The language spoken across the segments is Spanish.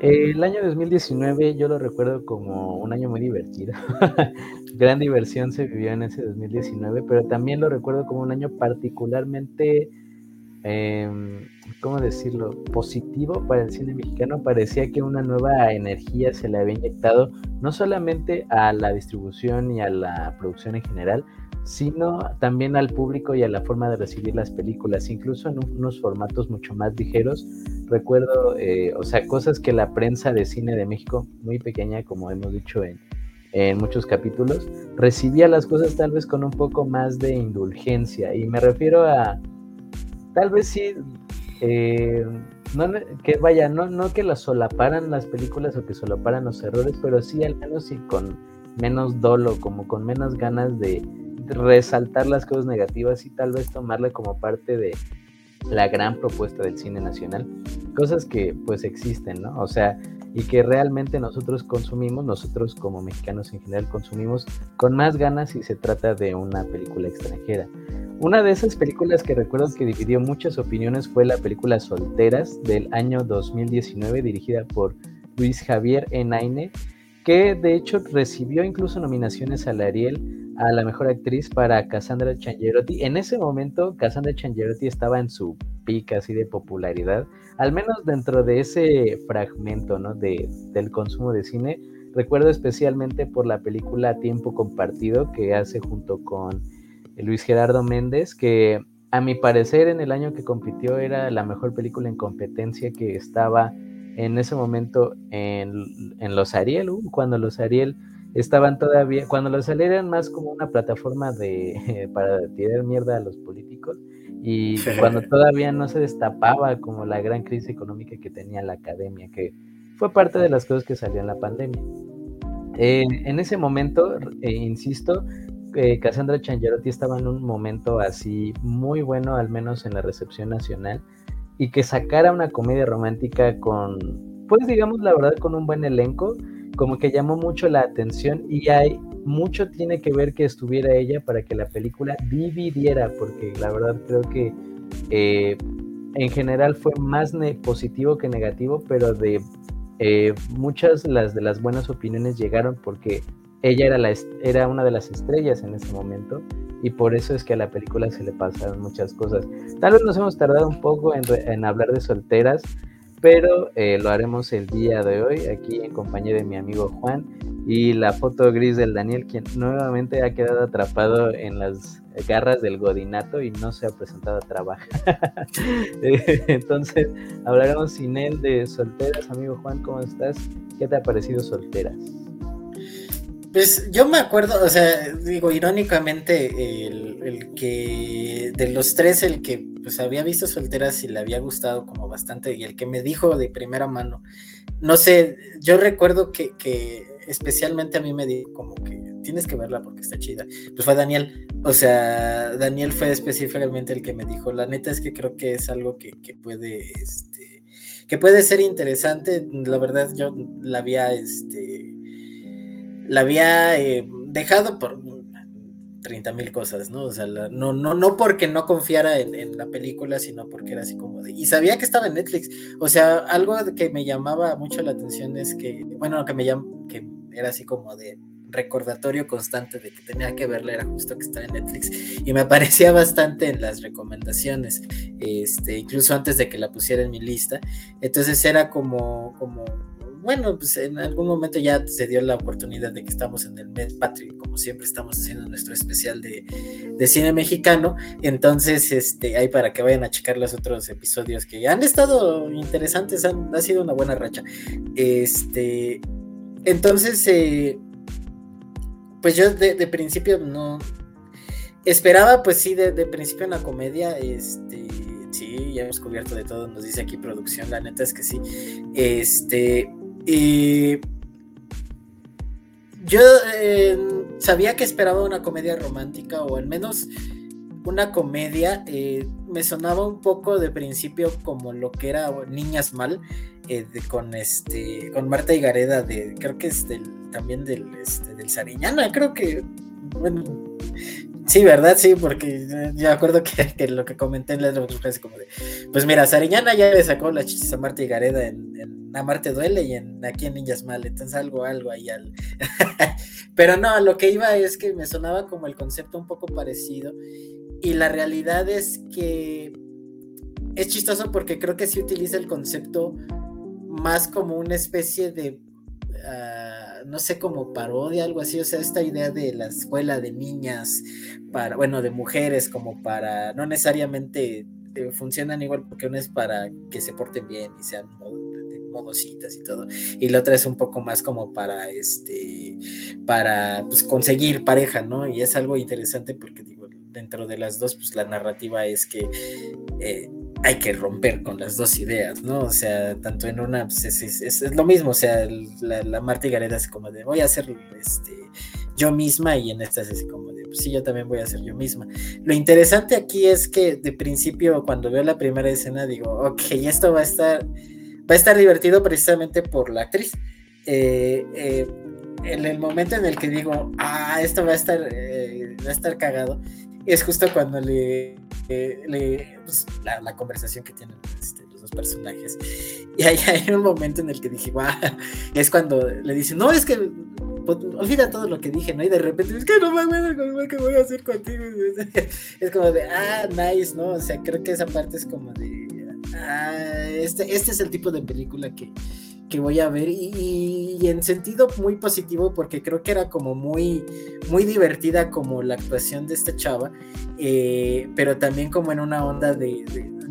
El año 2019 yo lo recuerdo como un año muy divertido. Gran diversión se vivió en ese 2019, pero también lo recuerdo como un año particularmente, em, ¿cómo decirlo?, positivo para el cine mexicano. Parecía que una nueva energía se le había inyectado no solamente a la distribución y a la producción en general, sino también al público y a la forma de recibir las películas, incluso en unos formatos mucho más ligeros. Recuerdo, eh, o sea, cosas que la prensa de cine de México, muy pequeña, como hemos dicho en, muchos capítulos, recibía las cosas tal vez con un poco más de indulgencia. Y me refiero a, tal vez sí, eh, que vaya, no, no que las solaparan las películas o que solaparan los errores, pero sí al menos sí con menos dolo, como con menos ganas de resaltar las cosas negativas y tal vez tomarla como parte de la gran propuesta del cine nacional, cosas que pues existen, ¿no? O sea, y que realmente nosotros consumimos, nosotros como mexicanos en general consumimos con más ganas si se trata de una película extranjera. Una de esas películas que recuerdo que dividió muchas opiniones fue la película Solteras del año 2019 dirigida por Luis Javier Enaine, que de hecho recibió incluso nominaciones al Ariel a la mejor actriz para Cassandra Changerotti. En ese momento, Cassandra Changerotti estaba en su pica así de popularidad, al menos dentro de ese fragmento ¿no? de, del consumo de cine. Recuerdo especialmente por la película Tiempo Compartido que hace junto con Luis Gerardo Méndez, que a mi parecer en el año que compitió era la mejor película en competencia que estaba en ese momento en, en los Ariel, uh, cuando los Ariel estaban todavía, cuando los salieron más como una plataforma de para tirar mierda a los políticos y cuando todavía no se destapaba como la gran crisis económica que tenía la academia, que fue parte de las cosas que salió en la pandemia. en ese momento, eh, insisto, eh, Cassandra Changerotti estaba en un momento así muy bueno, al menos en la recepción nacional, y que sacara una comedia romántica con, pues digamos la verdad, con un buen elenco, como que llamó mucho la atención y hay mucho tiene que ver que estuviera ella para que la película dividiera, porque la verdad creo que eh, en general fue más positivo que negativo, pero de eh, muchas las de las buenas opiniones llegaron porque ella era, la, era una de las estrellas en ese momento y por eso es que a la película se le pasaron muchas cosas. Tal vez nos hemos tardado un poco en, en hablar de solteras, pero eh, lo haremos el día de hoy aquí en compañía de mi amigo Juan y la foto gris del Daniel, quien nuevamente ha quedado atrapado en las garras del godinato y no se ha presentado a trabajar. Entonces, hablaremos sin él de solteras. Amigo Juan, ¿cómo estás? ¿Qué te ha parecido solteras? Pues yo me acuerdo, o sea, digo, irónicamente, el, que de los tres, el que pues había visto solteras y le había gustado como bastante, y el que me dijo de primera mano, no sé, yo recuerdo que, que especialmente a mí me dijo como que tienes que verla porque está chida. Pues fue Daniel, o sea, Daniel fue específicamente el que me dijo, la neta es que creo que es algo que, que puede, este, que puede ser interesante, la verdad yo la había, este, la había eh, dejado por 30 mil cosas, ¿no? O sea, no, no, no porque no confiara en, la película, sino porque era así como de... Y sabía que estaba en Netflix. O sea, algo que me llamaba mucho la atención es que, bueno, que me llam, que era así como de recordatorio constante de que tenía que verla era justo que estaba en Netflix y me aparecía bastante en las recomendaciones este incluso antes de que la pusiera en mi lista entonces era como como bueno, pues en algún momento ya se dio la oportunidad de que estamos en el Med Patri, como siempre estamos haciendo nuestro especial de, cine mexicano. Entonces, este, ahí para que vayan a checar los otros episodios que han estado interesantes, ha sido una buena racha. Este, entonces, eh, pues yo de, principio no esperaba, pues sí, de, de principio una comedia, este sí, ya hemos cubierto de todo, nos dice aquí producción, la neta es que sí. Este, y yo eh, sabía que esperaba una comedia romántica o al menos una comedia. Eh, me sonaba un poco de principio como lo que era Niñas Mal eh, con este con Marta y Gareda de creo que es del, también del este, del Sariñana creo que bueno Sí, ¿verdad? Sí, porque yo acuerdo que, lo que comenté en las otras como de, pues mira, Sariñana ya le sacó la chichis a Marta y Gareda en Amarte duele y en aquí en Ninjas Mal, entonces algo, algo ahí al... Pero no, lo que iba es que me sonaba como el concepto un poco parecido y la realidad es que es chistoso porque creo que sí utiliza el concepto más como una especie de... Ah, no sé, como parodia, algo así, o sea, esta idea de la escuela de niñas, para, bueno, de mujeres, como para, no necesariamente eh, funcionan igual porque una es para que se porten bien y sean modositas y todo, y la otra es un poco más como para, este, para, pues, conseguir pareja, ¿no? Y es algo interesante porque, digo, dentro de las dos, pues la narrativa es que eh, hay que romper con las dos ideas, ¿no? O sea, tanto en una, pues, es, lo mismo, o sea, la, Marta Gareda es como de, voy a hacer este, yo misma y en esta es como de, pues sí, yo también voy a hacer yo misma. Lo interesante aquí es que de principio, cuando veo la primera escena, digo, ok, esto va a estar, va a estar divertido precisamente por la actriz. Eh, eh, en el momento en el que digo, ah, esto va a estar, eh, va a estar cagado, es justo cuando le, le pues, la, conversación que tienen este, los dos personajes. Y hay, hay, un momento en el que dije, guau, es cuando le dicen, no, es que pues, olvida todo lo que dije, ¿no? Y de repente, es que no me acuerdo qué voy a hacer contigo. Es como de, ah, nice, ¿no? O sea, creo que esa parte es como de, ah, este, este es el tipo de película que, que voy a ver. Y, en sentido muy positivo porque creo que era como muy muy divertida como la actuación de esta chava eh, pero también como en una onda de,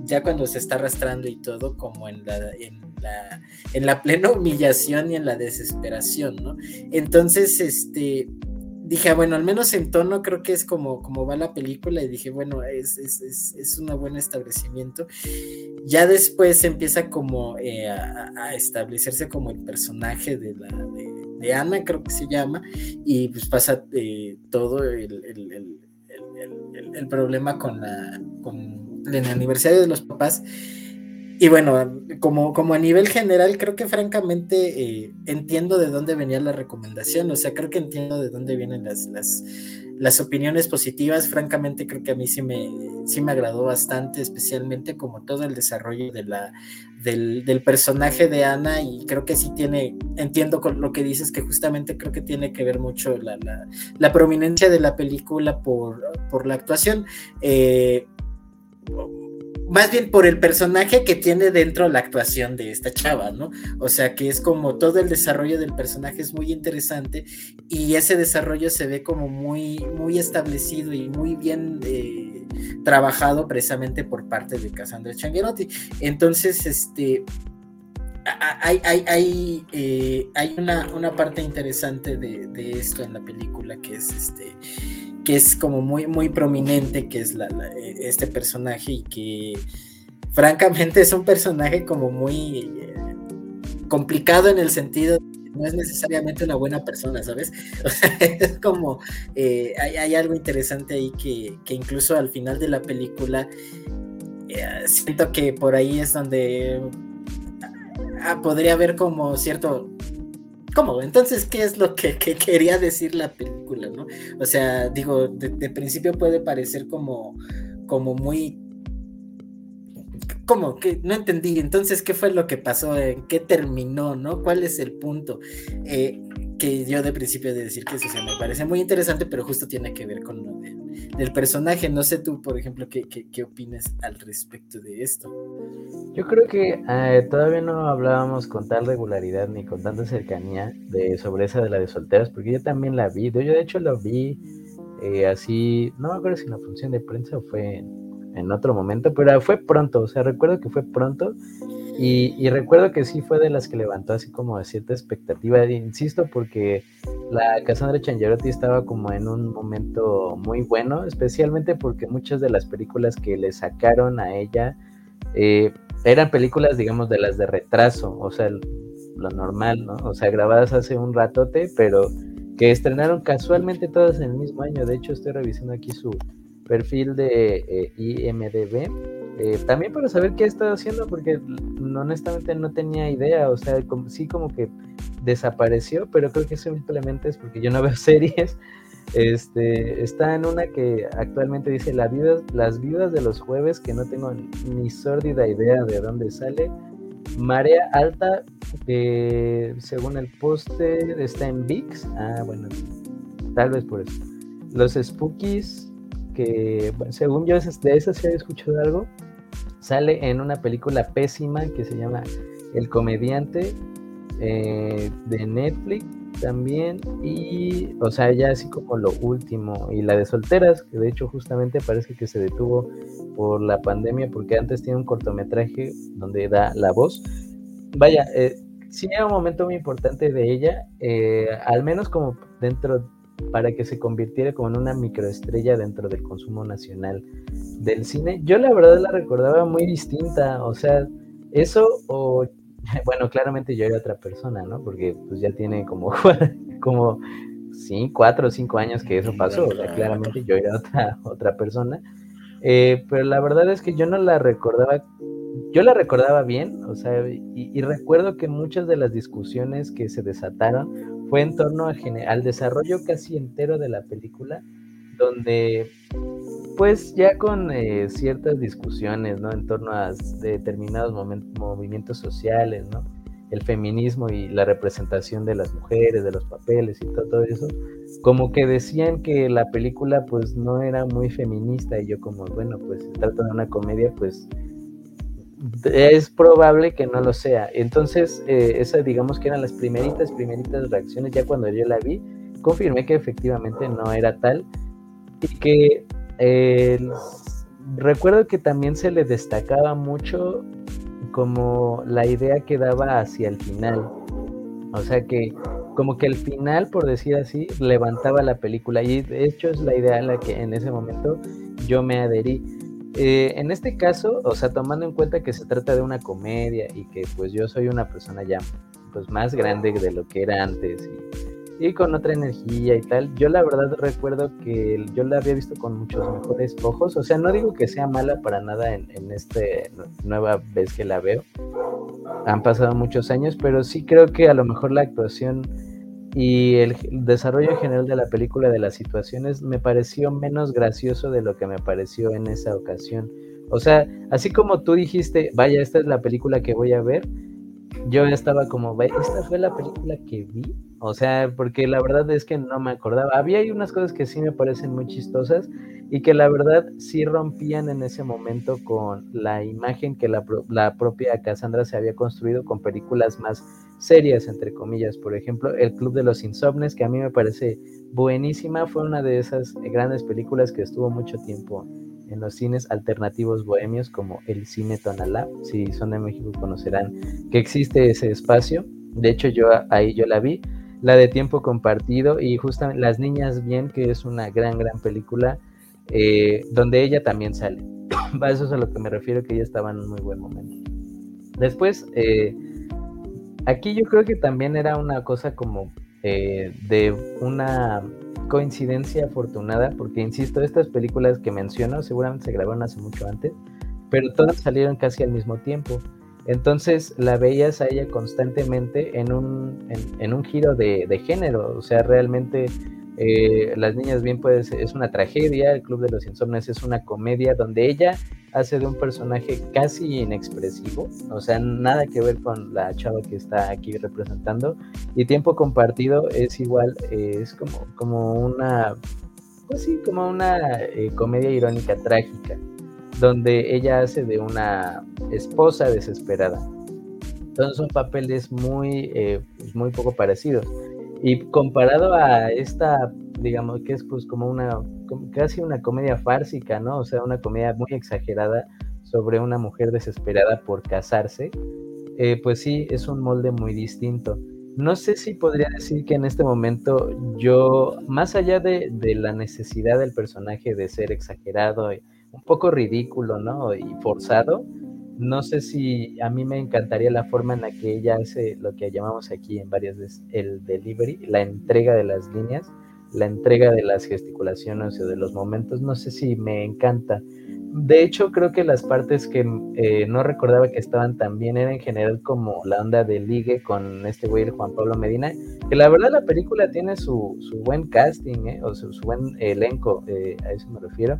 ya cuando se está arrastrando y todo como en la en la en la plena humillación y en la desesperación no entonces este dije, bueno, al menos en tono creo que es como, como va la película y dije, bueno, es, es, es, un buen establecimiento. Ya después empieza como eh, a, establecerse como el personaje de, la, de, Ana, creo que se llama, y pues pasa eh, todo el, el, el, problema con, la, con el aniversario de los papás y bueno, como, como a nivel general, creo que francamente eh, entiendo de dónde venía la recomendación, o sea, creo que entiendo de dónde vienen las, las, las opiniones positivas, francamente creo que a mí sí me, sí me agradó bastante, especialmente como todo el desarrollo de la, del, del personaje de Ana y creo que sí tiene, entiendo con lo que dices, que justamente creo que tiene que ver mucho la, la, la prominencia de la película por, por la actuación. Eh, más bien por el personaje que tiene dentro la actuación de esta chava, ¿no? O sea que es como todo el desarrollo del personaje es muy interesante y ese desarrollo se ve como muy, muy establecido y muy bien eh, trabajado precisamente por parte de Cassandra Changuerotti. Entonces, este, hay, hay, hay, eh, hay una, una, parte interesante de, de, esto en la película que es este que es como muy, muy prominente, que es la, este personaje y que francamente es un personaje como muy eh, complicado en el sentido de que no es necesariamente una buena persona, ¿sabes? es como, eh, hay, algo interesante ahí que, que, incluso al final de la película eh, siento que por ahí es donde ah, podría haber como cierto ¿Cómo? Entonces, ¿qué es lo que, quería decir la película, no? O sea, digo, de, principio puede parecer como, como muy... ¿Cómo? Que no entendí. Entonces, ¿qué fue lo que pasó? ¿En qué terminó, no? ¿Cuál es el punto? Eh, que yo de principio de decir que eso se me parece muy interesante, pero justo tiene que ver con lo del personaje. No sé tú, por ejemplo, qué, qué, qué opinas al respecto de esto. Yo creo que eh, todavía no hablábamos con tal regularidad ni con tanta cercanía de sobre esa de la de solteras, porque yo también la vi. Yo, de hecho lo vi eh, así, no me acuerdo si en la función de prensa fue en otro momento, pero fue pronto, o sea, recuerdo que fue pronto y, recuerdo que sí fue de las que levantó así como cierta expectativa, insisto, porque la Cassandra Changerotti estaba como en un momento muy bueno, especialmente porque muchas de las películas que le sacaron a ella eh, eran películas, digamos, de las de retraso, o sea, lo normal, ¿no? O sea, grabadas hace un ratote, pero que estrenaron casualmente todas en el mismo año. De hecho, estoy revisando aquí su perfil de eh, IMDB eh, también para saber qué estado haciendo, porque honestamente no tenía idea, o sea, sí como que desapareció, pero creo que simplemente es porque yo no veo series. Este, está en una que actualmente dice La vida, Las vidas de los jueves, que no tengo ni sórdida idea de dónde sale. Marea alta, que según el póster está en VIX. Ah, bueno, tal vez por eso. Los Spookies, que según yo de esas sí he escuchado algo, sale en una película pésima que se llama El Comediante eh, de Netflix también y o sea ya así como lo último y la de solteras que de hecho justamente parece que se detuvo por la pandemia porque antes tiene un cortometraje donde da la voz. Vaya eh, sí era un momento muy importante de ella eh, al menos como dentro para que se convirtiera como en una microestrella dentro del consumo nacional del cine yo la verdad la recordaba muy distinta o sea eso o bueno, claramente yo era otra persona, ¿no? Porque pues ya tiene como, como cinco, cuatro o cinco años que eso pasó, o sea, claramente yo era otra, otra persona. Eh, pero la verdad es que yo no la recordaba, yo la recordaba bien, o sea, y, recuerdo que muchas de las discusiones que se desataron fue en torno al desarrollo casi entero de la película, donde pues ya con eh, ciertas discusiones, ¿no? En torno a determinados movimientos sociales, ¿no? El feminismo y la representación de las mujeres, de los papeles y todo, eso, como que decían que la película pues no era muy feminista y yo como, bueno, pues se trata de una comedia, pues es probable que no lo sea. Entonces, eh, esas digamos que eran las primeritas, primeritas reacciones, ya cuando yo la vi, confirmé que efectivamente no era tal y que recuerdo que también se le destacaba mucho como la idea que daba hacia el final. O sea que como que el final, por decir así, levantaba la película. Y de hecho es la idea a la que en ese momento yo me adherí. Eh, en este caso, o sea, tomando en cuenta que se trata de una comedia y que pues yo soy una persona ya pues más grande de lo que era antes y con otra energía y tal. Yo la verdad recuerdo que yo la había visto con muchos mejores ojos. O sea, no digo que sea mala para nada en, en esta nueva vez que la veo. Han pasado muchos años, pero sí creo que a lo mejor la actuación y el desarrollo general de la película, de las situaciones, me pareció menos gracioso de lo que me pareció en esa ocasión. O sea, así como tú dijiste, vaya, esta es la película que voy a ver, yo estaba como, esta fue la película que vi o sea, porque la verdad es que no me acordaba. Había hay unas cosas que sí me parecen muy chistosas y que la verdad sí rompían en ese momento con la imagen que la, la propia Cassandra se había construido con películas más serias, entre comillas. Por ejemplo, El Club de los Insomnes, que a mí me parece buenísima, fue una de esas grandes películas que estuvo mucho tiempo en los cines alternativos bohemios como el Cine Tonalá. Si son de México conocerán que existe ese espacio. De hecho, yo ahí yo la vi la de Tiempo Compartido y justamente Las Niñas Bien, que es una gran, gran película, eh, donde ella también sale. Eso es a lo que me refiero, que ella estaba en un muy buen momento. Después, eh, aquí yo creo que también era una cosa como eh, de una coincidencia afortunada, porque insisto, estas películas que menciono seguramente se grabaron hace mucho antes, pero todas salieron casi al mismo tiempo. Entonces la veías a ella constantemente en un, en, un giro de, género, o sea, realmente eh, Las Niñas Bien pues, es una tragedia, El Club de los Insomnes es una comedia donde ella hace de un personaje casi inexpresivo, o sea, nada que ver con la chava que está aquí representando, y Tiempo Compartido es igual, eh, es como, como una, pues sí, como una eh, comedia irónica trágica donde ella hace de una esposa desesperada. Entonces son papeles muy, pues, muy poco parecidos. Y comparado a esta, digamos que es pues como una, casi una comedia fársica, ¿no? O sea, una comedia muy exagerada sobre una mujer desesperada por casarse, eh, pues sí, es un molde muy distinto. No sé si podría decir que en este momento yo, más allá de, de la necesidad del personaje de ser exagerado, un poco ridículo, ¿no? Y forzado. No sé si a mí me encantaría la forma en la que ella hace lo que llamamos aquí en varias veces el delivery, la entrega de las líneas, la entrega de las gesticulaciones o de los momentos. No sé si me encanta. De hecho, creo que las partes que eh, no recordaba que estaban tan bien eran en general como la onda de ligue con este güey, Juan Pablo Medina, que la verdad la película tiene su, su buen casting, ¿eh? o su, buen elenco, eh, a eso me refiero.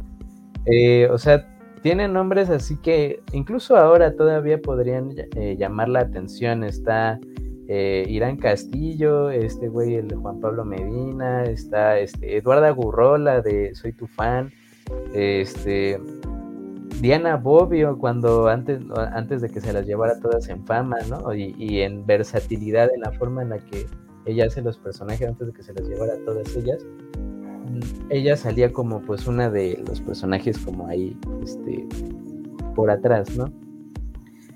Eh, o sea, tienen nombres así que incluso ahora todavía podrían eh, llamar la atención. Está eh, Irán Castillo, este güey, el Juan Pablo Medina, está este, Eduarda Gurrola de Soy tu fan, este, Diana Bobbio cuando antes, antes de que se las llevara todas en fama, ¿no? Y, en versatilidad en la forma en la que ella hace los personajes antes de que se las llevara todas ellas. Ella salía como pues una de los personajes como ahí, este, por atrás, ¿no?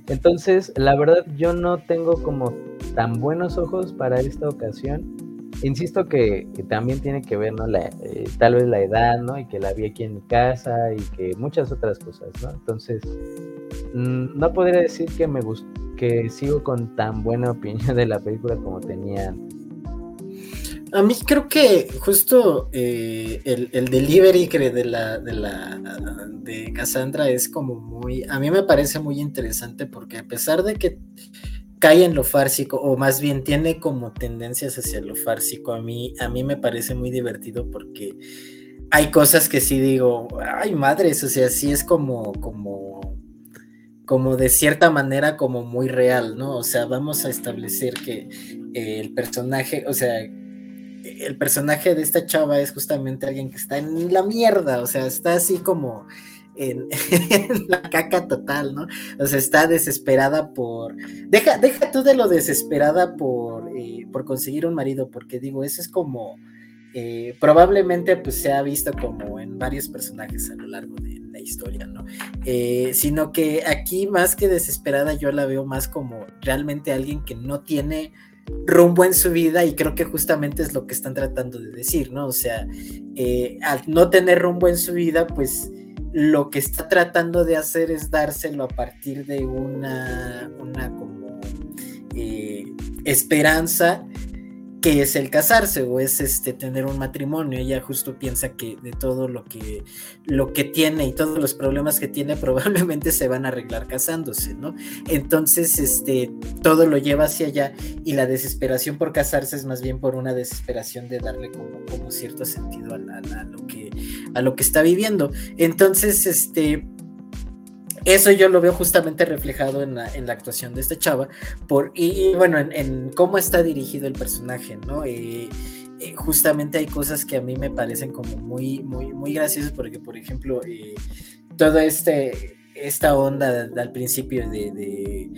Entonces, la verdad, yo no tengo como tan buenos ojos para esta ocasión. Insisto que, también tiene que ver, ¿no? La, eh, tal vez la edad, ¿no? Y que la vi aquí en mi casa y que muchas otras cosas, ¿no? Entonces, mm, no podría decir que me gustó, que sigo con tan buena opinión de la película como tenía a mí creo que justo eh, el, el, delivery de la, de la de Cassandra es como muy, a mí me parece muy interesante porque a pesar de que cae en lo fársico, o más bien tiene como tendencias hacia lo fársico, a mí, a mí me parece muy divertido porque hay cosas que sí digo, ay madres, o sea, sí es como, como, como de cierta manera como muy real, ¿no? O sea, vamos a establecer que el personaje, o sea, el personaje de esta chava es justamente alguien que está en la mierda, o sea, está así como en, la caca total, ¿no? O sea, está desesperada por... Deja, deja tú de lo desesperada por, eh, por conseguir un marido, porque digo, eso es como... Eh, probablemente pues se ha visto como en varios personajes a lo largo de la historia, ¿no? Eh, sino que aquí más que desesperada yo la veo más como realmente alguien que no tiene rumbo en su vida y creo que justamente es lo que están tratando de decir, ¿no? O sea, eh, al no tener rumbo en su vida, pues lo que está tratando de hacer es dárselo a partir de una, una como eh, esperanza que es el casarse o es este tener un matrimonio. Ella justo piensa que de todo lo que lo que tiene y todos los problemas que tiene probablemente se van a arreglar casándose, ¿no? Entonces, este todo lo lleva hacia allá y la desesperación por casarse es más bien por una desesperación de darle como, cierto sentido a, lo que a lo que está viviendo. Entonces, este eso yo lo veo justamente reflejado en la, actuación de esta chava, por, y, bueno, en, cómo está dirigido el personaje, ¿no? Eh, eh, justamente hay cosas que a mí me parecen como muy, muy, muy graciosas, porque, por ejemplo, eh, toda este, esta onda al principio de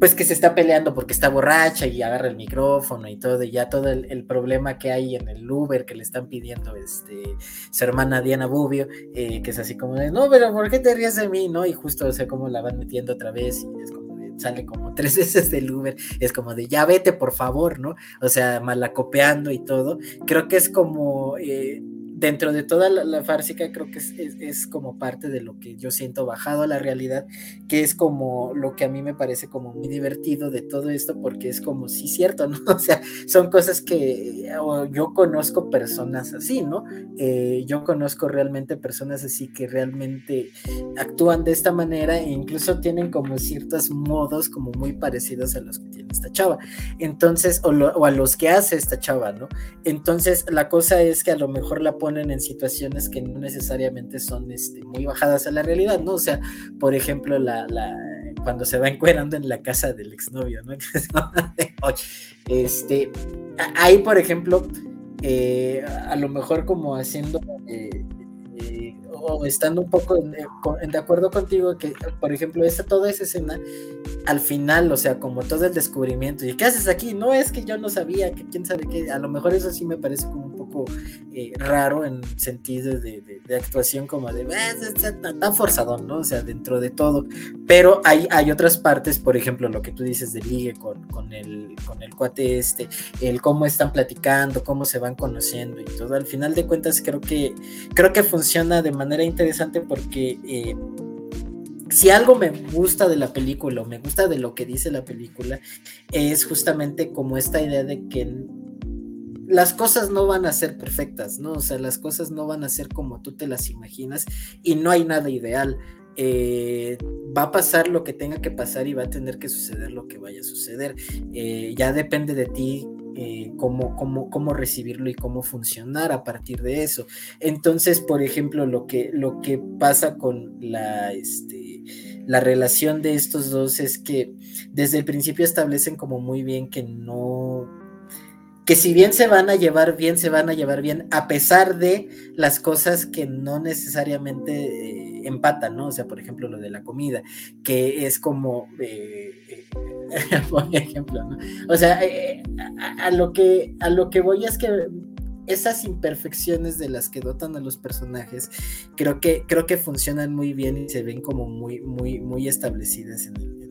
pues que se está peleando porque está borracha y agarra el micrófono y todo, y ya todo el, problema que hay en el Uber que le están pidiendo este, su hermana Diana Bubio, eh, que es así como de, no, pero ¿por qué te ríes de mí? ¿No? Y justo, o sea, como la van metiendo otra vez y es como sale como tres veces del Uber, es como de, ya vete, por favor, ¿no? O sea, malacopeando y todo. Creo que es como... Eh, dentro de toda la, la fársica creo que es, como parte de lo que yo siento bajado a la realidad, que es como lo que a mí me parece como muy divertido de todo esto, porque es como, sí, cierto, ¿no? O sea, son cosas que yo conozco personas así, ¿no? Eh, yo conozco realmente personas así que realmente actúan de esta manera e incluso tienen como ciertos modos como muy parecidos a los que tiene esta chava. Entonces, o, o a los que hace esta chava, ¿no? Entonces, la cosa es que a lo mejor la en situaciones que no necesariamente son este, muy bajadas a la realidad, ¿no? O sea, por ejemplo, la, la cuando se va encuerando en la casa del exnovio, ¿no? este, ahí, por ejemplo, eh, a lo mejor como haciendo... Eh, eh, o estando un poco de acuerdo contigo que, por ejemplo, esa, toda esa escena, al final, o sea, como todo el descubrimiento, ¿y qué haces aquí? No es que yo no sabía, que quién sabe qué, a lo mejor eso sí me parece como eh, raro en sentido de, actuación, como de, está, forzado, ¿no? O sea, dentro de todo, pero hay, hay otras partes, por ejemplo, lo que tú dices de ligue con, con, el, con el cuate este, el cómo están platicando, cómo se van conociendo y todo, al final de cuentas creo que, creo que funciona de manera interesante porque... Eh, si algo me gusta de la película o me gusta de lo que dice la película, es justamente como esta idea de que las cosas no van a ser perfectas, ¿no? O sea, las cosas no van a ser como tú te las imaginas y no hay nada ideal. Eh, va a pasar lo que tenga que pasar y va a tener que suceder lo que vaya a suceder. Eh, ya depende de ti eh, cómo, cómo, cómo, recibirlo y cómo funcionar a partir de eso. Entonces, por ejemplo, lo que, lo que pasa con la, este, la relación de estos dos es que desde el principio establecen como muy bien que no, que si bien se van a llevar bien, se van a llevar bien a pesar de las cosas que no necesariamente eh, empatan, ¿no? O sea, por ejemplo, lo de la comida, que es como, eh, eh, por ejemplo, ¿no? O sea, a, lo que, a lo que voy es que esas imperfecciones de las que dotan a los personajes, creo que, creo que funcionan muy bien y se ven como muy, muy, muy establecidas en,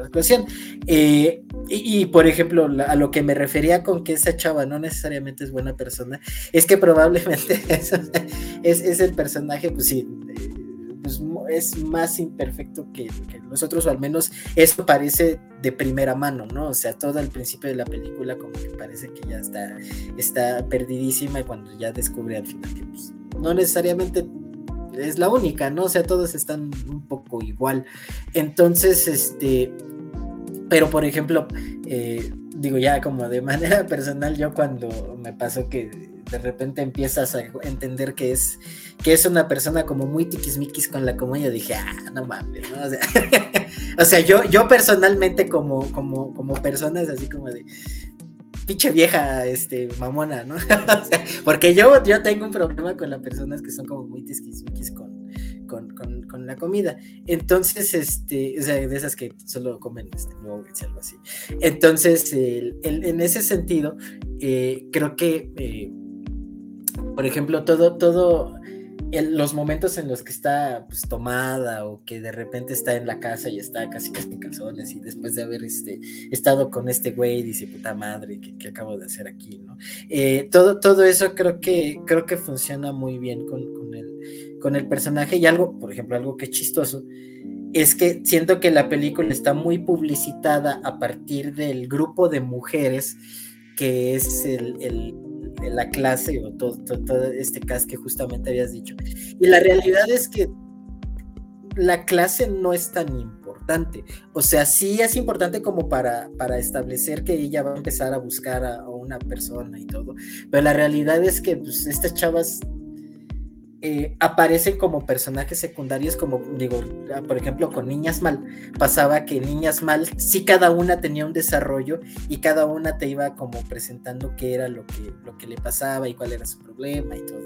la actuación. Eh, y, por ejemplo, a lo que me refería con que esa chava no necesariamente es buena persona, es que probablemente es, es, el personaje, pues sí, pues, es más imperfecto que, nosotros, o al menos eso parece de primera mano, ¿no? O sea, todo al principio de la película como que parece que ya está, está perdidísima y cuando ya descubre al final que pues, no necesariamente es la única, ¿no? O sea, todos están un poco igual. Entonces, este, pero por ejemplo, eh, digo ya como de manera personal, yo cuando me pasó que de repente empiezas a entender que es, que es una persona como muy tiquismiquis con la comedia, dije, ah, no mames, ¿no? O sea, yo, yo personalmente como, como, como persona es así como de pinche vieja, este, mamona, ¿no? porque yo, yo tengo un problema con las personas que son como muy tiquismiquis con, con, la comida. Entonces, este, o sea, de esas que solo comen este, nuggets algo así. Entonces, en ese sentido, eh, creo que eh, por ejemplo, todo, todo, los momentos en los que está pues, tomada o que de repente está en la casa y está casi casi en calzones y después de haber este, estado con este güey dice puta madre que, acabo de hacer aquí, ¿no? Eh, todo, todo eso creo que, creo que funciona muy bien con, el, con el personaje y algo, por ejemplo, algo que es chistoso es que siento que la película está muy publicitada a partir del grupo de mujeres que es el la clase o todo, todo, este caso que justamente habías dicho. Y la realidad es que la clase no es tan importante. O sea, sí es importante como para, para establecer que ella va a empezar a buscar a, una persona y todo. Pero la realidad es que pues, estas chavas eh, aparecen como personajes secundarios, como digo, por ejemplo, con Niñas Mal, pasaba que Niñas Mal, sí cada una tenía un desarrollo y cada una te iba como presentando qué era lo que, lo que le pasaba y cuál era su problema y todo.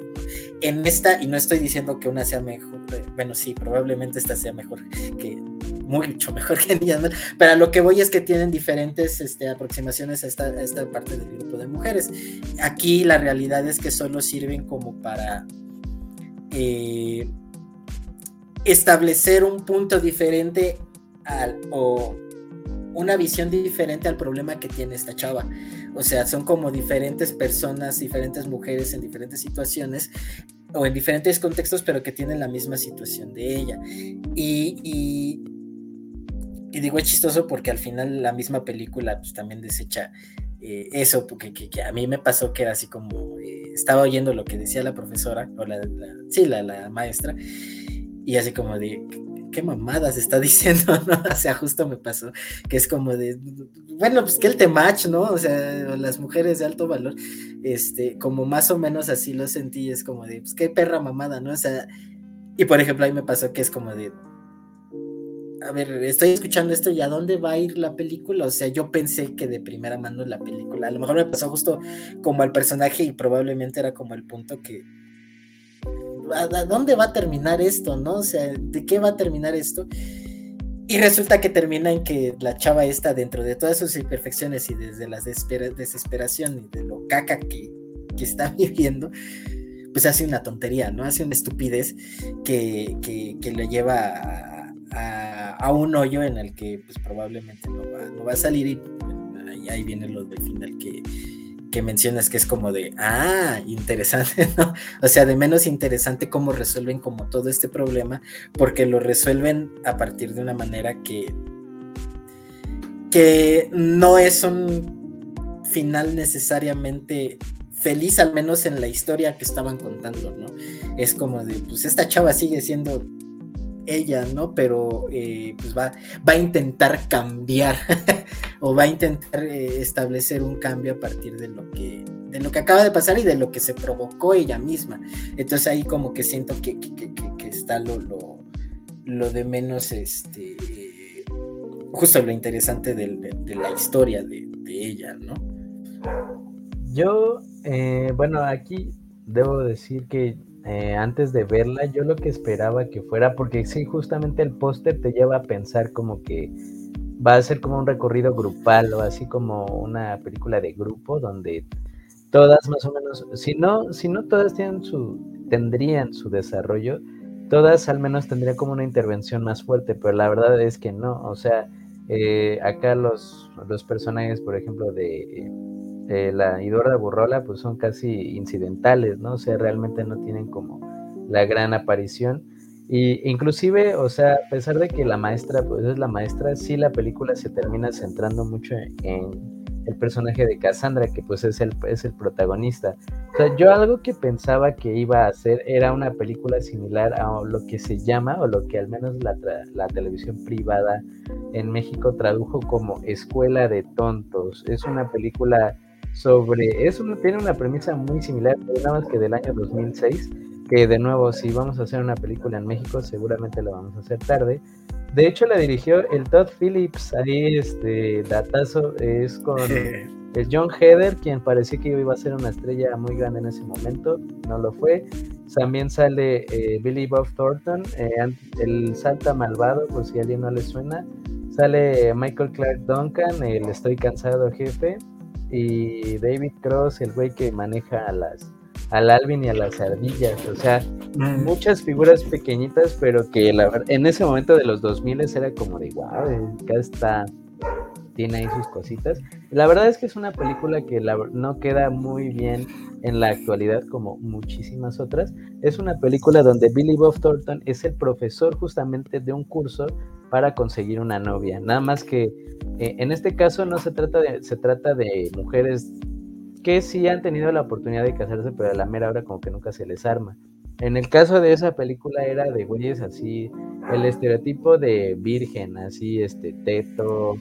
En esta, y no estoy diciendo que una sea mejor, bueno, sí, probablemente esta sea mejor que, mucho mejor que Niñas Mal, pero lo que voy es que tienen diferentes este, aproximaciones a esta, a esta parte del grupo de mujeres. Aquí la realidad es que solo sirven como para eh, establecer un punto diferente o una visión diferente al problema que tiene esta chava. O sea, son como diferentes personas, diferentes mujeres en diferentes situaciones o en diferentes contextos, pero que tienen la misma situación de ella. Y, y, digo, es chistoso porque al final la misma película pues, también desecha eh, eso, porque que, a mí me pasó que era así como, eh, estaba oyendo lo que decía la profesora, o la, sí, la, maestra, y así como de, ¿qué mamadas está diciendo? ¿no? O sea, justo me pasó, que es como de, bueno, pues que el temach, ¿no? O sea, las mujeres de alto valor, este, como más o menos así lo sentí, es como de, pues qué perra mamada, ¿no? O sea, y por ejemplo, ahí me pasó que es como de, a ver, estoy escuchando esto y a dónde va a ir la película. O sea, yo pensé que de primera mano la película, a lo mejor me pasó justo como al personaje y probablemente era como el punto que, ¿a dónde va a terminar esto? ¿No? O sea, ¿de qué va a terminar esto? Y resulta que termina en que la chava está dentro de todas sus imperfecciones y desde la desesperación y de lo caca que, que está viviendo, pues hace una tontería, ¿no? Hace una estupidez que, que, que lo lleva a a, un hoyo en el que pues probablemente no va, a salir y ahí, viene lo del final que, que mencionas que es como de, ah, interesante, ¿no? O sea, de menos interesante cómo resuelven como todo este problema, porque lo resuelven a partir de una manera que, que no es un final necesariamente feliz, al menos en la historia que estaban contando, ¿no? Es como de, pues esta chava sigue siendo ella, ¿no? Pero eh, pues va, va a intentar cambiar o va a intentar eh, establecer un cambio a partir de lo que de lo que acaba de pasar y de lo que se provocó ella misma. Entonces ahí como que siento que, está lo, lo, de menos, este, justo lo interesante de, la historia de, ella, ¿no? Yo, eh, bueno, aquí debo decir que eh, antes de verla, yo lo que esperaba que fuera, porque sí, justamente el póster te lleva a pensar como que va a ser como un recorrido grupal o así como una película de grupo donde todas más o menos, si no, si no todas tienen su, tendrían su desarrollo, todas al menos tendrían como una intervención más fuerte, pero la verdad es que no, o sea, eh, acá los, los personajes, por ejemplo, de la Idorda Burrola, pues son casi incidentales, ¿no? O sea, realmente no tienen como la gran aparición. Y inclusive, o sea, a pesar de que la maestra, pues es la maestra, sí la película se termina centrando mucho en el personaje de Cassandra, que pues es el, es el protagonista. O sea, yo algo que pensaba que iba a hacer era una película similar a lo que se llama, o lo que al menos la, la televisión privada en México tradujo como Escuela de Tontos. Es una película sobre, eso tiene una premisa muy similar, nada más que del año 2006, que de nuevo, si vamos a hacer una película en México, seguramente la vamos a hacer tarde. De hecho, la dirigió el Todd Phillips, ahí este datazo es con el John Heder, quien parecía que iba a ser una estrella muy grande en ese momento, no lo fue. También sale eh, Billy Bob Thornton, eh, el Santa Malvado, por si a alguien no le suena. Sale Michael Clark Duncan, el Estoy cansado jefe y David Cross, el güey que maneja a las al Alvin y a las ardillas, o sea, mm. muchas figuras pequeñitas, pero que la en ese momento de los 2000 era como de wow, acá está tiene ahí sus cositas. La verdad es que es una película que no queda muy bien en la actualidad como muchísimas otras. Es una película donde Billy Bob Thornton es el profesor justamente de un curso para conseguir una novia. Nada más que eh, en este caso no se trata de, se trata de mujeres que sí han tenido la oportunidad de casarse, pero a la mera hora como que nunca se les arma. En el caso de esa película era de güeyes así, el estereotipo de virgen, así, este, teto,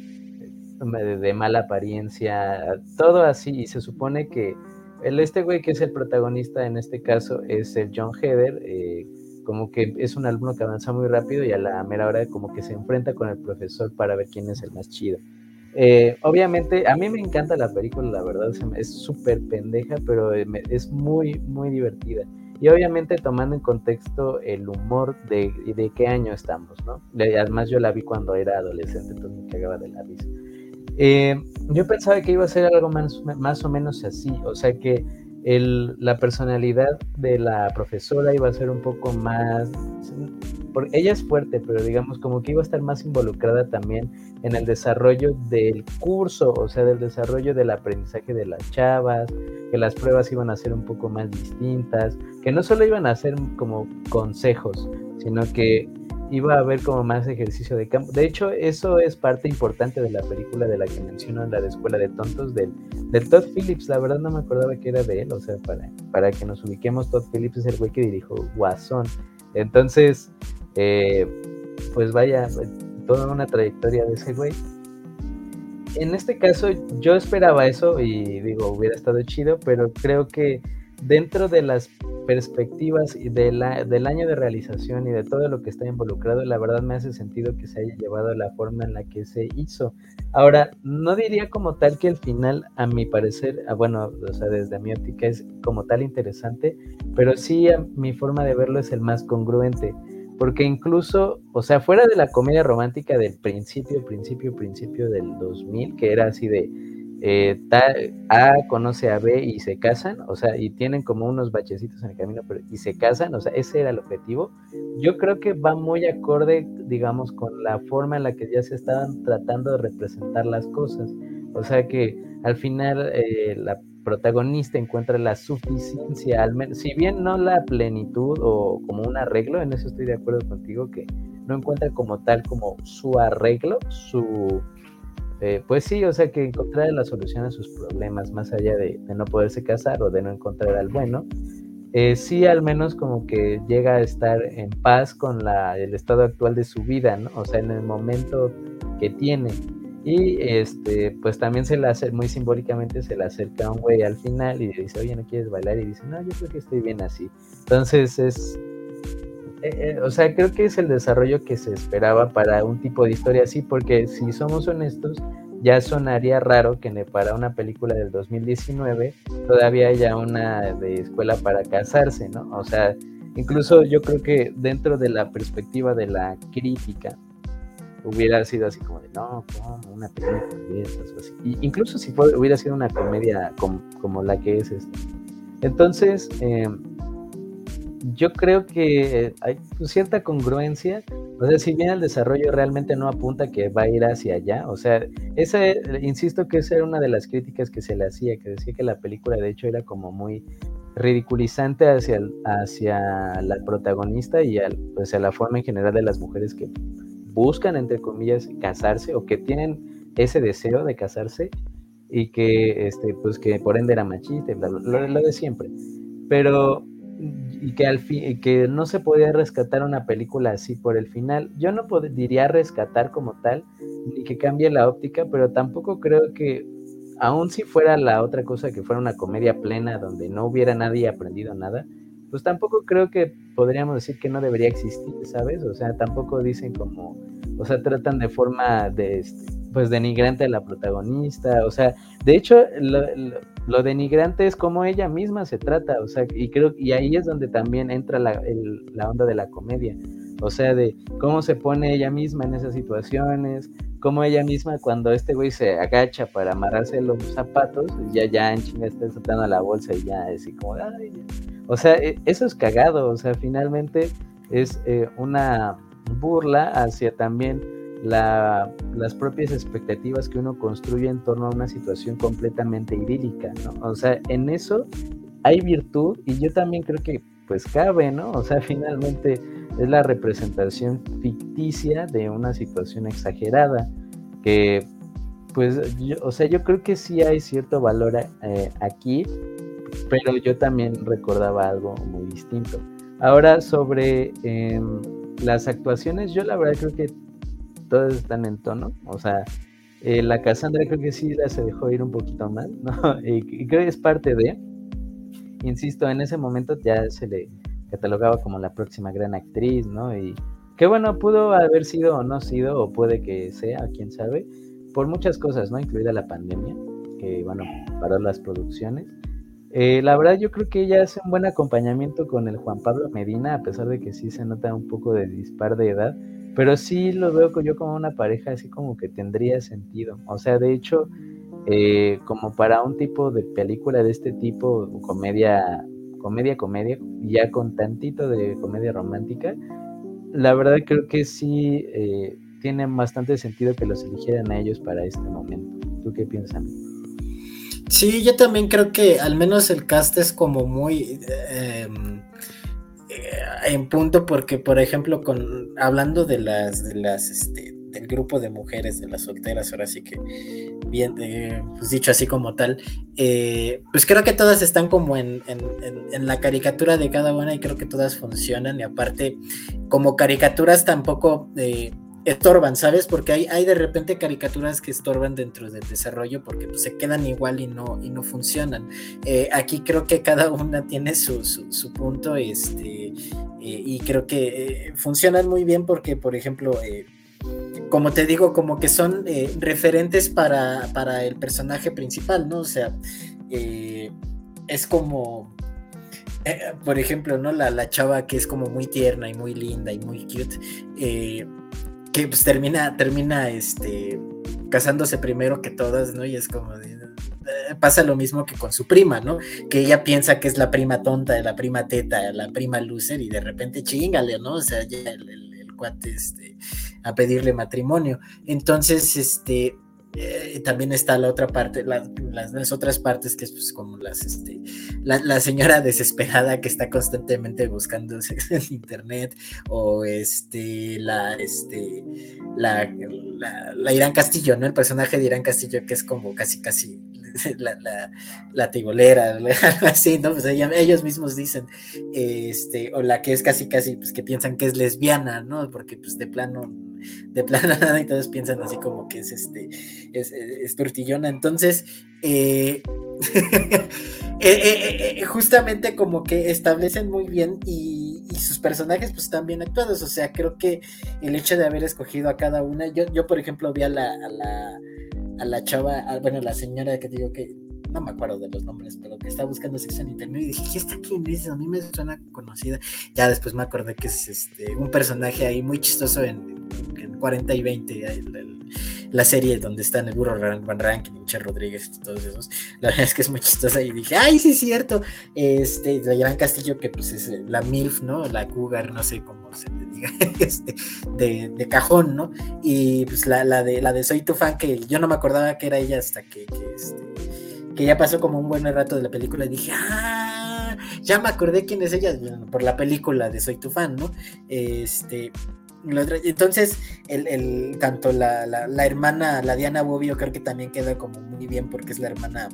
de, mala apariencia, todo así, y se supone que el este güey que es el protagonista en este caso es el John Heder, eh, como que es un alumno que avanza muy rápido y a la mera hora como que se enfrenta con el profesor para ver quién es el más chido. Eh, obviamente, a mí me encanta la película, la verdad, es súper pendeja, pero es muy, muy divertida. Y obviamente tomando en contexto el humor de, de qué año estamos, ¿no? Además yo la vi cuando era adolescente, entonces me cagaba de la risa. Eh, yo pensaba que iba a ser algo más, más o menos así, o sea que el, la personalidad de la profesora iba a ser un poco más, porque ella es fuerte, pero digamos como que iba a estar más involucrada también en el desarrollo del curso, o sea, del desarrollo del aprendizaje de las chavas, que las pruebas iban a ser un poco más distintas, que no solo iban a ser como consejos, sino que iba a haber como más ejercicio de campo. De hecho, eso es parte importante de la película de la que menciono, la de Escuela de Tontos, del, del Todd Phillips. La verdad no me acordaba que era de él, o sea, para, para que nos ubiquemos, Todd Phillips es el güey que dirigió Guasón. Entonces, eh, pues vaya, toda una trayectoria de ese güey. En este caso, yo esperaba eso y digo, hubiera estado chido, pero creo que dentro de las perspectivas y de la, del año de realización y de todo lo que está involucrado, la verdad me hace sentido que se haya llevado la forma en la que se hizo. Ahora, no diría como tal que el final, a mi parecer, ah, bueno, o sea, desde mi óptica es como tal interesante, pero sí mi forma de verlo es el más congruente, porque incluso, o sea, fuera de la comedia romántica del principio, principio, principio del 2000, que era así de eh, a conoce a B y se casan, o sea, y tienen como unos bachecitos en el camino, pero y se casan, o sea, ese era el objetivo. Yo creo que va muy acorde, digamos, con la forma en la que ya se estaban tratando de representar las cosas. O sea que al final eh, la protagonista encuentra la suficiencia, al menos, si bien no la plenitud o como un arreglo, en eso estoy de acuerdo contigo, que no encuentra como tal como su arreglo, su eh, pues sí, o sea, que encontrar la solución a sus problemas, más allá de, no poderse casar o de no encontrar al bueno, eh, sí al menos como que llega a estar en paz con la, el estado actual de su vida, ¿no? O sea, en el momento que tiene. Y este, pues también se le hace, muy simbólicamente se le acerca a un güey al final y le dice, oye, ¿no quieres bailar? Y dice, no, yo creo que estoy bien así. Entonces es, eh, eh, o sea, creo que es el desarrollo que se esperaba para un tipo de historia así, porque si somos honestos, ya sonaría raro que para una película del 2019 todavía haya una de escuela para casarse, ¿no? O sea, incluso yo creo que dentro de la perspectiva de la crítica, hubiera sido así como de, no, como una película de esas o así. incluso si hubiera sido una comedia como, la que es esta. Entonces, eh, yo creo que hay pues, cierta congruencia. O sea, si bien el desarrollo realmente no apunta que va a ir hacia allá, o sea, esa, insisto que esa era una de las críticas que se le hacía, que decía que la película de hecho era como muy ridiculizante hacia, hacia la protagonista y al, pues, a la forma en general de las mujeres que buscan, entre comillas, casarse o que tienen ese deseo de casarse y que, este, pues que por ende era machista, lo, lo de siempre. Pero y que al fin que no se podía rescatar una película así por el final. Yo no diría rescatar como tal ni que cambie la óptica, pero tampoco creo que aun si fuera la otra cosa que fuera una comedia plena donde no hubiera nadie aprendido nada, pues tampoco creo que podríamos decir que no debería existir, ¿sabes? O sea, tampoco dicen como, o sea, tratan de forma de este, pues denigrante a la protagonista, o sea, de hecho lo, denigrante es como ella misma se trata, o sea, y creo y ahí es donde también entra la, la onda de la comedia, o sea, de cómo se pone ella misma en esas situaciones, cómo ella misma cuando este güey se agacha para amarrarse los zapatos, ya ya en chinga está soltando la bolsa y ya así como, Ay, o sea, e, eso es cagado, o sea, finalmente es eh, una burla hacia también las propias expectativas que uno construye en torno a una situación completamente idílica, ¿no? O sea, en eso hay virtud y yo también creo que pues cabe, ¿no? O sea, finalmente es la representación ficticia de una situación exagerada que pues, yo, o sea, yo creo que sí hay cierto valor eh, aquí, pero yo también recordaba algo muy distinto. Ahora sobre em, las actuaciones, yo la verdad creo que todas están en tono. O sea, eh, la Cassandra creo que sí la se dejó ir un poquito mal, ¿no? Y, creo que es parte de, insisto, en ese momento ya se le catalogaba como la próxima gran actriz, ¿no? Y que bueno, pudo haber sido o no sido, o puede que sea, quién sabe, por muchas cosas, ¿no? Incluida la pandemia, que bueno, paró las producciones. Eh, la verdad yo creo que ella hace un buen acompañamiento con el Juan Pablo Medina, a pesar de que sí se nota un poco de dispar de edad, pero sí lo veo yo como una pareja así como que tendría sentido. O sea, de hecho, eh, como para un tipo de película de este tipo, comedia, comedia, comedia, ya con tantito de comedia romántica, la verdad creo que sí eh, tiene bastante sentido que los eligieran a ellos para este momento. ¿Tú qué piensas? Sí, yo también creo que al menos el cast es como muy... Em, en punto porque, por ejemplo, con hablando de las, de las, este, del grupo de mujeres, de las solteras, ahora sí que bien, eh, pues dicho así como tal, eh, pues creo que todas están como en, en, la caricatura de cada una y creo que todas funcionan y aparte como caricaturas tampoco estorban, ¿sabes? Porque hay, hay de repente caricaturas que estorban dentro del desarrollo porque pues, se quedan igual y no, y no funcionan. Eh, aquí creo que cada una tiene su, su, punto este, eh, y creo que eh, funcionan muy bien porque, por ejemplo, como te digo, como que son referentes para, para, el personaje principal, ¿no? O sea, es como... por ejemplo, ¿no? La, la, chava que es como muy tierna y muy linda y muy cute que pues termina, termina este, casándose primero que todas, ¿no? Y es como eh, pasa lo mismo que con su prima, ¿no? Que ella piensa que es la prima tonta, la prima teta, la prima loser y de repente chingale, ¿no? O sea, ya el, el cuate este, a pedirle matrimonio. Entonces, este, eh, también está la otra parte, las, otras partes que es pues como las, este, la, señora desesperada que está constantemente buscando sexo en internet o este, la, este, la, la, Irán Castillo, ¿no? El personaje de Irán Castillo que es como casi, casi la, la, la tibolera, algo así, ¿no? Pues ellos mismos dicen, este, o la que es casi, casi, pues que piensan que es lesbiana, ¿no? Porque pues de plano, de plano nada y todos piensan así como que es, este, es, es tortillona. Entonces, eh, eh, eh, justamente como que establecen muy bien y, sus personajes pues están bien actuados, o sea, creo que el hecho de haber escogido a cada una, yo, yo por ejemplo vi a la, a la, a la chava, bueno, la señora que digo que no me acuerdo de los nombres, pero que está buscando sexo en internet y dije, ¿y esta quién es? A mí me suena conocida. Ya después me acordé que es este, un personaje ahí muy chistoso en 40 y 20, la serie donde están el burro Van Rank, Michelle Rodríguez y todos esos. La verdad es que es muy chistosa y dije, ay, sí es cierto. Este, la Gran Castillo, que pues es la MILF, ¿no? La Cougar, no sé cómo se le diga, este, de, de, cajón, ¿no? Y pues la, la, de, la de Soy tu fan, que yo no me acordaba que era ella hasta que, que este, que ya pasó como un buen rato de la película y dije, ah, ya me acordé quién es ella por la película de Soy tu fan, ¿no? Este, entonces, el, tanto la, la, hermana, la Diana Bobbio, creo que también queda como muy bien porque es la hermana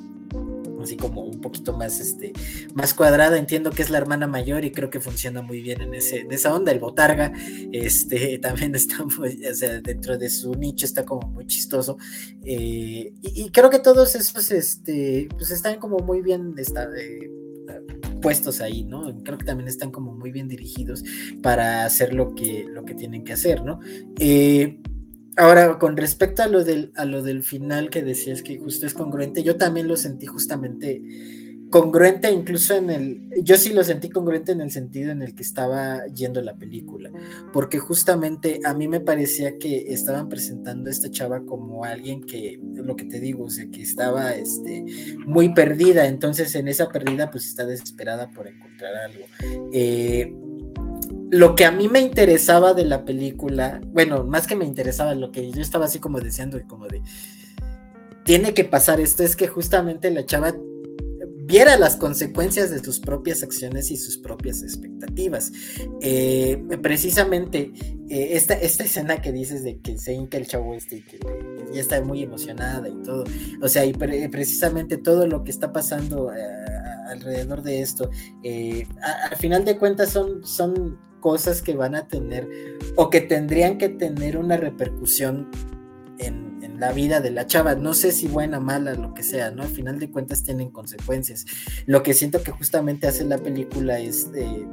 así como un poquito más este más cuadrada. Entiendo que es la hermana mayor y creo que funciona muy bien en ese en esa onda. El botarga este también está muy, o sea dentro de su nicho está como muy chistoso. Eh, y, creo que todos esos este pues están como muy bien está, eh, puestos ahí, ¿no? Creo que también están como muy bien dirigidos para hacer lo que, lo que tienen que hacer, ¿no? Eh, ahora, con respecto a lo, del, a lo del final que decías que justo es congruente, yo también lo sentí justamente congruente incluso en el, yo sí lo sentí congruente en el sentido en el que estaba yendo la película, porque justamente a mí me parecía que estaban presentando a esta chava como alguien que, lo que te digo, o sea, que estaba este, muy perdida, entonces en esa perdida pues está desesperada por encontrar algo. Eh, lo que a mí me interesaba de la película, bueno, más que me interesaba, lo que yo estaba así como deseando y como de, tiene que pasar esto, es que justamente la chava viera las consecuencias de sus propias acciones y sus propias expectativas. Eh, precisamente eh, esta, esta escena que dices de que se hinca el chavo este y que ya está muy emocionada y todo, o sea, y precisamente todo lo que está pasando eh, alrededor de esto, al final de cuentas son, son cosas que van a tener o que tendrían que tener una repercusión en, la vida de la chava. No sé si buena, mala, lo que sea, ¿no? Al final de cuentas tienen consecuencias. Lo que siento que justamente hace la película es de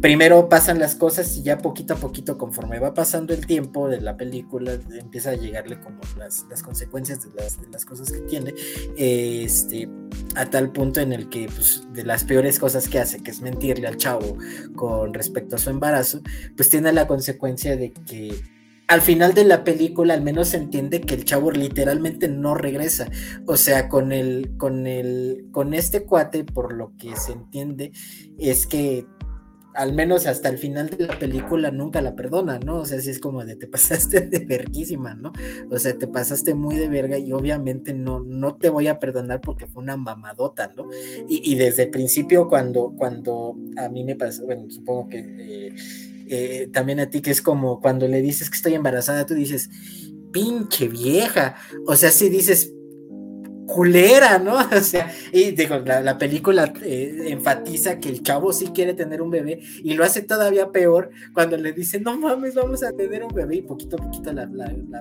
primero pasan las cosas y ya poquito a poquito, conforme va pasando el tiempo de la película, empieza a llegarle como las, consecuencias de las, cosas que tiene, este, a tal punto en el que pues, de las peores cosas que hace, que es mentirle al chavo con respecto a su embarazo, pues tiene la consecuencia de que al final de la película al menos se entiende que el chavo literalmente no regresa. O sea, con el, con el, con este cuate, por lo que se entiende, es que al menos hasta el final de la película nunca la perdona, ¿no? O sea, si es como de te pasaste de verguísima, ¿no? O sea, te pasaste muy de verga y obviamente no, no te voy a perdonar porque fue una mamadota, ¿no? Y, desde el principio cuando, cuando a mí me pasó, bueno, supongo que eh, eh, también a ti que es como cuando le dices que estoy embarazada, tú dices, pinche vieja, o sea, si dices, culera, ¿no? O sea, y digo, la, película eh, enfatiza que el chavo sí quiere tener un bebé y lo hace todavía peor cuando le dice, no mames, vamos a tener un bebé y poquito a poquito la,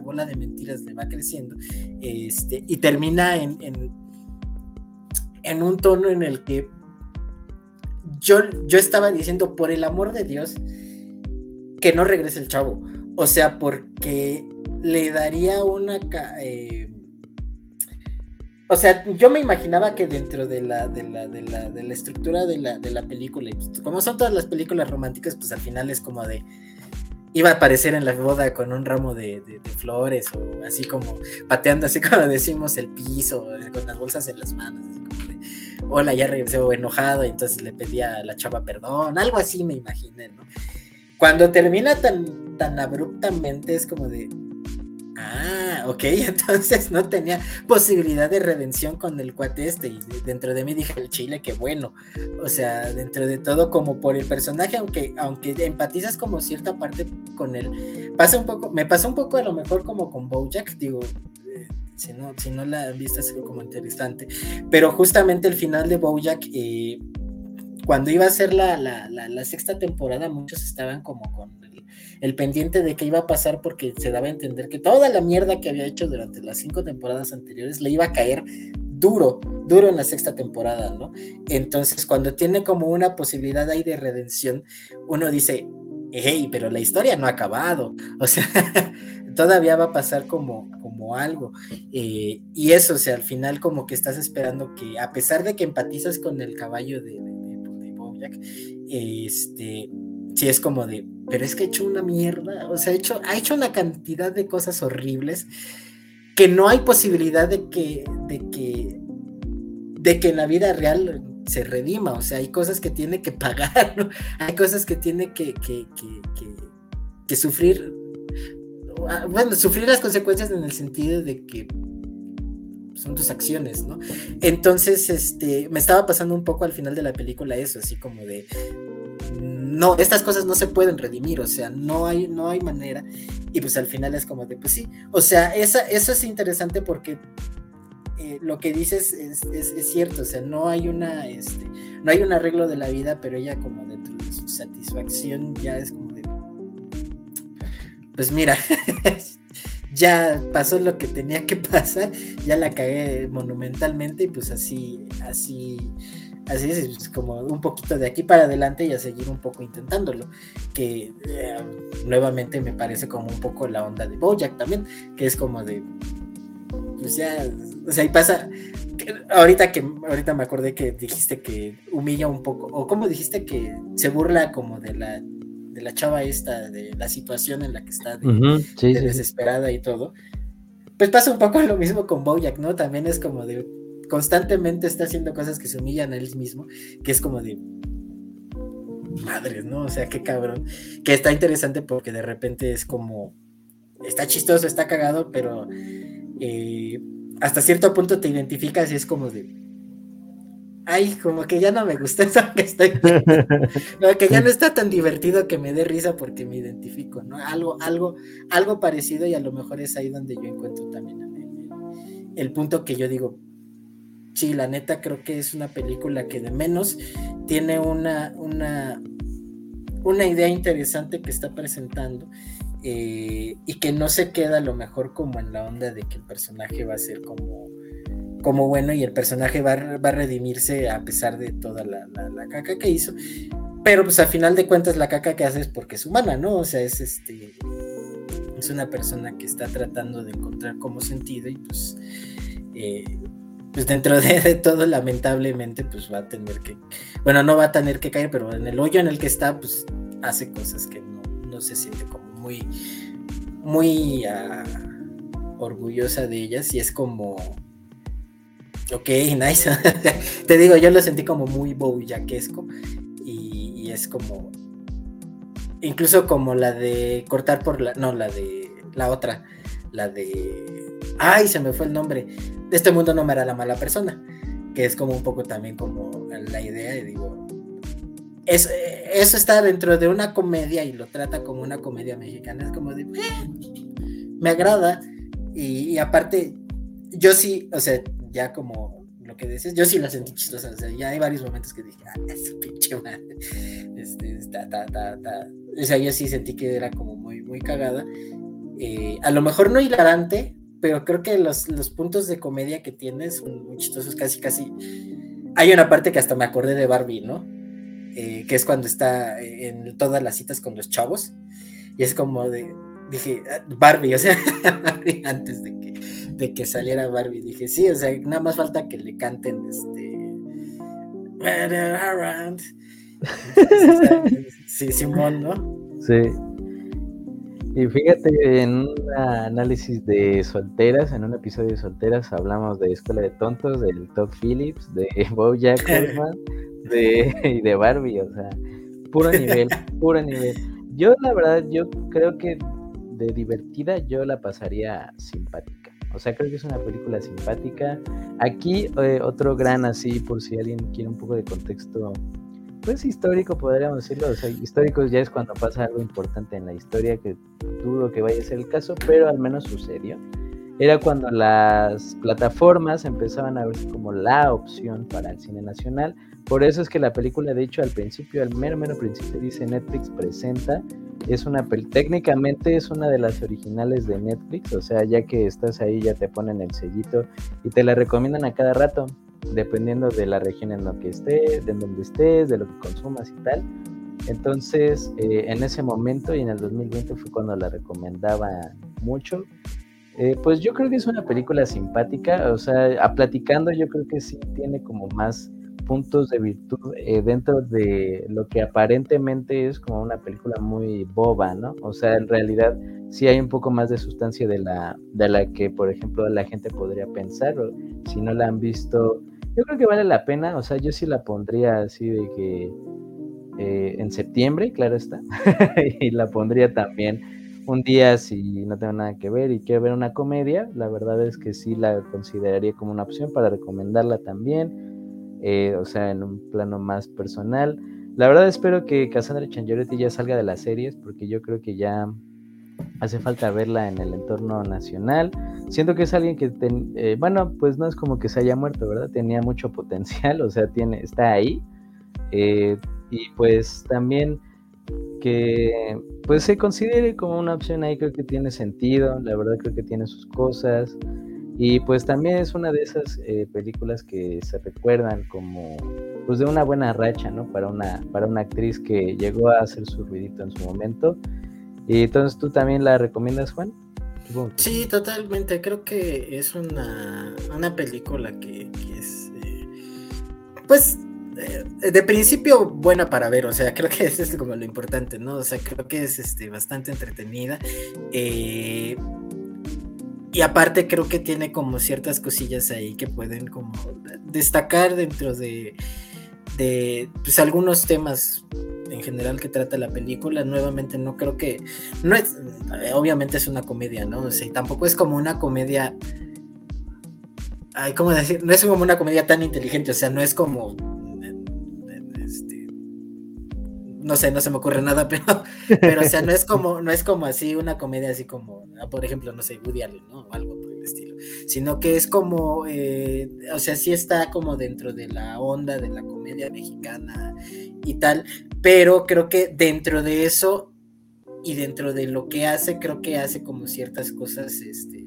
bola de mentiras le va creciendo este, y termina en, en, un tono en el que yo, yo estaba diciendo, por el amor de Dios, que no regrese el chavo. O sea, porque le daría una... Eh, o sea, yo me imaginaba que dentro de la, de la, de la, de la estructura de la, de la película, pues, como son todas las películas románticas, pues al final es como de, iba a aparecer en la boda con un ramo de, flores o así como pateando, así como decimos, el piso, con las bolsas en las manos, así como de, hola, ya regresé enojado, entonces le pedía a la chava perdón, algo así me imaginé, ¿no? Cuando termina tan, tan abruptamente es como de, Ah, ok, entonces no tenía posibilidad de redención con el cuate este. Y dentro de mí dije el chile, que bueno. O sea, dentro de todo, como por el personaje, aunque, aunque empatizas como cierta parte con él, pasa un poco, me pasó un poco a lo mejor como con Bojack, digo, si no, si no la han visto es como interesante. Pero justamente el final de Bojack, eh, cuando iba a ser la, la, sexta temporada, muchos estaban como con el, pendiente de qué iba a pasar porque se daba a entender que toda la mierda que había hecho durante las cinco temporadas anteriores le iba a caer duro, duro en la sexta temporada, ¿no? Entonces, cuando tiene como una posibilidad ahí de redención, uno dice, hey, pero la historia no ha acabado, o sea, todavía va a pasar como, como algo. Eh, y eso, o sea, al final como que estás esperando que, a pesar de que empatizas con el caballo de, de, este, sí es como de, pero es que ha hecho una mierda, o sea, ha hecho, ha hecho una cantidad de cosas horribles que no hay posibilidad de que, de que, de que en la vida real se redima, o sea, hay cosas que tiene que pagar. Hay cosas que tiene que, que, que, que, sufrir, ah, bueno, sufrir las consecuencias en el sentido de que son tus acciones, ¿no? Entonces, este, me estaba pasando un poco al final de la película eso, así como de, no, estas cosas no se pueden redimir, o sea, no hay, no hay manera. Y pues al final es como de, pues sí, o sea, esa, eso es interesante porque eh, lo que dices es, es, cierto, o sea, no hay una, este, no hay un arreglo de la vida, pero ella como dentro de su satisfacción ya es como de, pues mira, ya pasó lo que tenía que pasar, ya la cagué monumentalmente y pues así, así Así es, como un poquito de aquí para adelante y a seguir un poco intentándolo. Que eh, nuevamente me parece como un poco la onda de Bojack también, que es como de. Pues ya. O sea, y pasa. ahorita que ahorita me acordé que dijiste que humilla un poco. O como dijiste que se burla como de la de la chava esta, de la situación en la que está de, desesperada y todo. Pues pasa un poco lo mismo con Bojack, ¿no? También es como de constantemente está haciendo cosas que se humillan a él mismo, que es como de madres, ¿no? O sea, qué cabrón. Que está interesante porque de repente es como, está chistoso, está cagado, pero eh, hasta cierto punto te identificas y es como de, ay, como que ya no me gusta eso que estoy, no, que ya no está tan divertido que me dé risa porque me identifico, ¿no? Algo, algo, algo parecido y a lo mejor es ahí donde yo encuentro también el punto que yo digo, sí, la neta creo que es una película que de menos tiene una, una, una idea interesante que está presentando eh, y que no se queda a lo mejor como en la onda de que el personaje va a ser como, como bueno y el personaje va, a redimirse a pesar de toda la, caca que hizo. Pero pues a final de cuentas la caca que hace es porque es humana, ¿no? O sea, es este es una persona que está tratando de encontrar como sentido y pues eh, pues dentro de, todo, lamentablemente, pues va a tener que, bueno, no va a tener que caer, pero en el hoyo en el que está, pues hace cosas que no, se siente como muy, muy ah, orgullosa de ellas y es como, ok, nice. Te digo, yo lo sentí como muy bojaquesco y, es como, incluso como la de cortar por la, no, la de la otra, la de ay, se me fue el nombre, de este mundo no me hará la mala persona, que es como un poco también como la idea, y digo, eso, eso está dentro de una comedia y lo trata como una comedia mexicana, es como de, me agrada, y, aparte, yo sí, o sea, ya como lo que dices, yo sí la sentí chistosa, o sea, ya hay varios momentos que dije, ah, es pinche madre, este, ta, ta, ta, o sea, yo sí sentí que era como muy, muy cagada, eh, a lo mejor no hilarante, pero creo que los, puntos de comedia que tienes son muy chistosos, casi, casi. Hay una parte que hasta me acordé de Barbie, ¿no? Eh, que es cuando está en todas las citas con los chavos, y es como de, dije, ah, Barbie, o sea, antes de que, de que saliera Barbie, dije, sí, o sea, nada más falta que le canten este... Sí, Simón, ¿no? Sí. Y fíjate, en un análisis de solteras, en un episodio de solteras, hablamos de Escuela de Tontos, del Todd Phillips, de Bojack Horseman de, y de Barbie, o sea, puro nivel, puro nivel. Yo, la verdad, yo creo que de divertida yo la pasaría simpática. O sea, creo que es una película simpática. Aquí, eh, otro gran así, por si alguien quiere un poco de contexto pues histórico, podríamos decirlo. O sea, históricos ya es cuando pasa algo importante en la historia, que dudo que vaya a ser el caso, pero al menos sucedió. Era cuando las plataformas empezaban a verse como la opción para el cine nacional. Por eso es que la película, de hecho, al principio, al mero, mero principio, dice Netflix presenta. Es una técnicamente es una de las originales de Netflix, o sea, ya que estás ahí, ya te ponen el sellito y te la recomiendan a cada rato, dependiendo de la región en la que estés, de donde estés, de lo que consumas y tal. Entonces, eh, en ese momento y en el 2020 fue cuando la recomendaba mucho. Eh, pues yo creo que es una película simpática, o sea, a platicando yo creo que sí tiene como más puntos de virtud eh, dentro de lo que aparentemente es como una película muy boba, ¿no? O sea, en realidad sí hay un poco más de sustancia de la, de la que, por ejemplo, la gente podría pensar, o si no la han visto, yo creo que vale la pena, o sea, yo sí la pondría así de que eh, en septiembre, claro está, y la pondría también un día si no tengo nada que ver y quiero ver una comedia, la verdad es que sí la consideraría como una opción para recomendarla también, eh, o sea, en un plano más personal. La verdad espero que Cassandra Changiretti ya salga de las series porque yo creo que ya hace falta verla en el entorno nacional. Siento que es alguien que, eh, bueno, pues no es como que se haya muerto, ¿verdad? Tenía mucho potencial, o sea, tiene, está ahí. Eh, y pues también que pues se considere como una opción ahí creo que tiene sentido, la verdad creo que tiene sus cosas y pues también es una de esas eh, películas que se recuerdan como pues de una buena racha, ¿no? Para una, para una actriz que llegó a hacer su ruidito en su momento. Y entonces tú también la recomiendas, Juan? Sí, totalmente. Creo que es una, una película que, es, eh, pues de principio buena para ver, o sea, creo que eso es como lo importante, ¿no? O sea, creo que es este, bastante entretenida. Eh, y aparte creo que tiene como ciertas cosillas ahí que pueden como destacar dentro de, de pues algunos temas en general que trata la película. Nuevamente no creo que, no es, obviamente es una comedia, ¿no? O sea, tampoco es como una comedia... Ay, ¿cómo decir? No es como una comedia tan inteligente, o sea, no es como no sé, no se me ocurre nada, pero, pero o sea, no es como, no es como así una comedia así como, ah, por ejemplo, no sé, Woody Allen, ¿no? O algo por el estilo. Sino que es como, eh, o sea, sí está como dentro de la onda de la comedia mexicana y tal, pero creo que dentro de eso y dentro de lo que hace, creo que hace como ciertas cosas, este,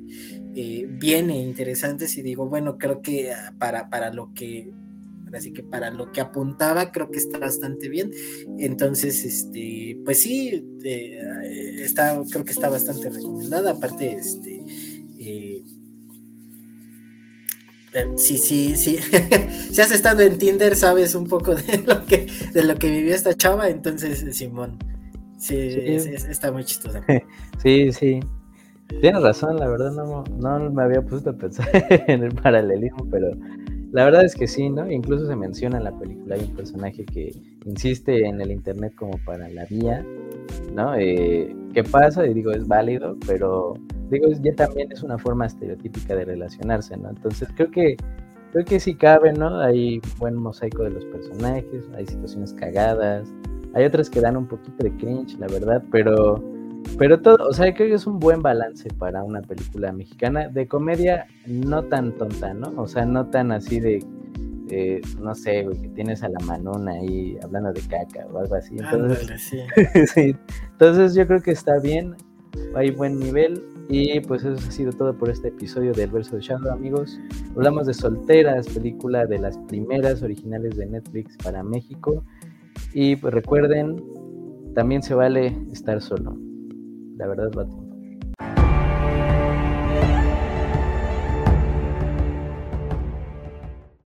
eh, bien e interesantes y digo, bueno, creo que ah, para, para lo que así que para lo que apuntaba creo que está bastante bien. Entonces, este, pues sí, eh, está, creo que está bastante recomendada. Aparte, este, eh, eh, sí, sí, sí. si has estado en Tinder, sabes un poco de lo que, de lo que vivió esta chava. Entonces, Simón, sí, está muy chistosa. Sí, sí. Tienes razón, la verdad no, no me había puesto a pensar en el paralelismo, pero la verdad es que sí, ¿no? Incluso se menciona en la película, hay un personaje que insiste en el Internet como para la vía, ¿no? Eh, ¿Qué pasa? Y digo, es válido, pero digo, ya también es una forma estereotípica de relacionarse, ¿no? Entonces creo que, creo que sí cabe, ¿no? Hay buen mosaico de los personajes, hay situaciones cagadas, hay otras que dan un poquito de cringe, la verdad, pero pero todo, o sea, creo que es un buen balance para una película mexicana de comedia no tan tonta, ¿no? O sea, no tan así de, no sé, güey, que tienes a la manona ahí hablando de caca o algo así. Entonces, sí. Entonces yo creo que está bien, hay buen nivel. Y pues eso ha sido todo por este episodio del Verso de Shadow, amigos. Hablamos de Solteras, película de las primeras originales de Netflix para México. Y pues recuerden, también se vale estar solo. La verdad, Bato.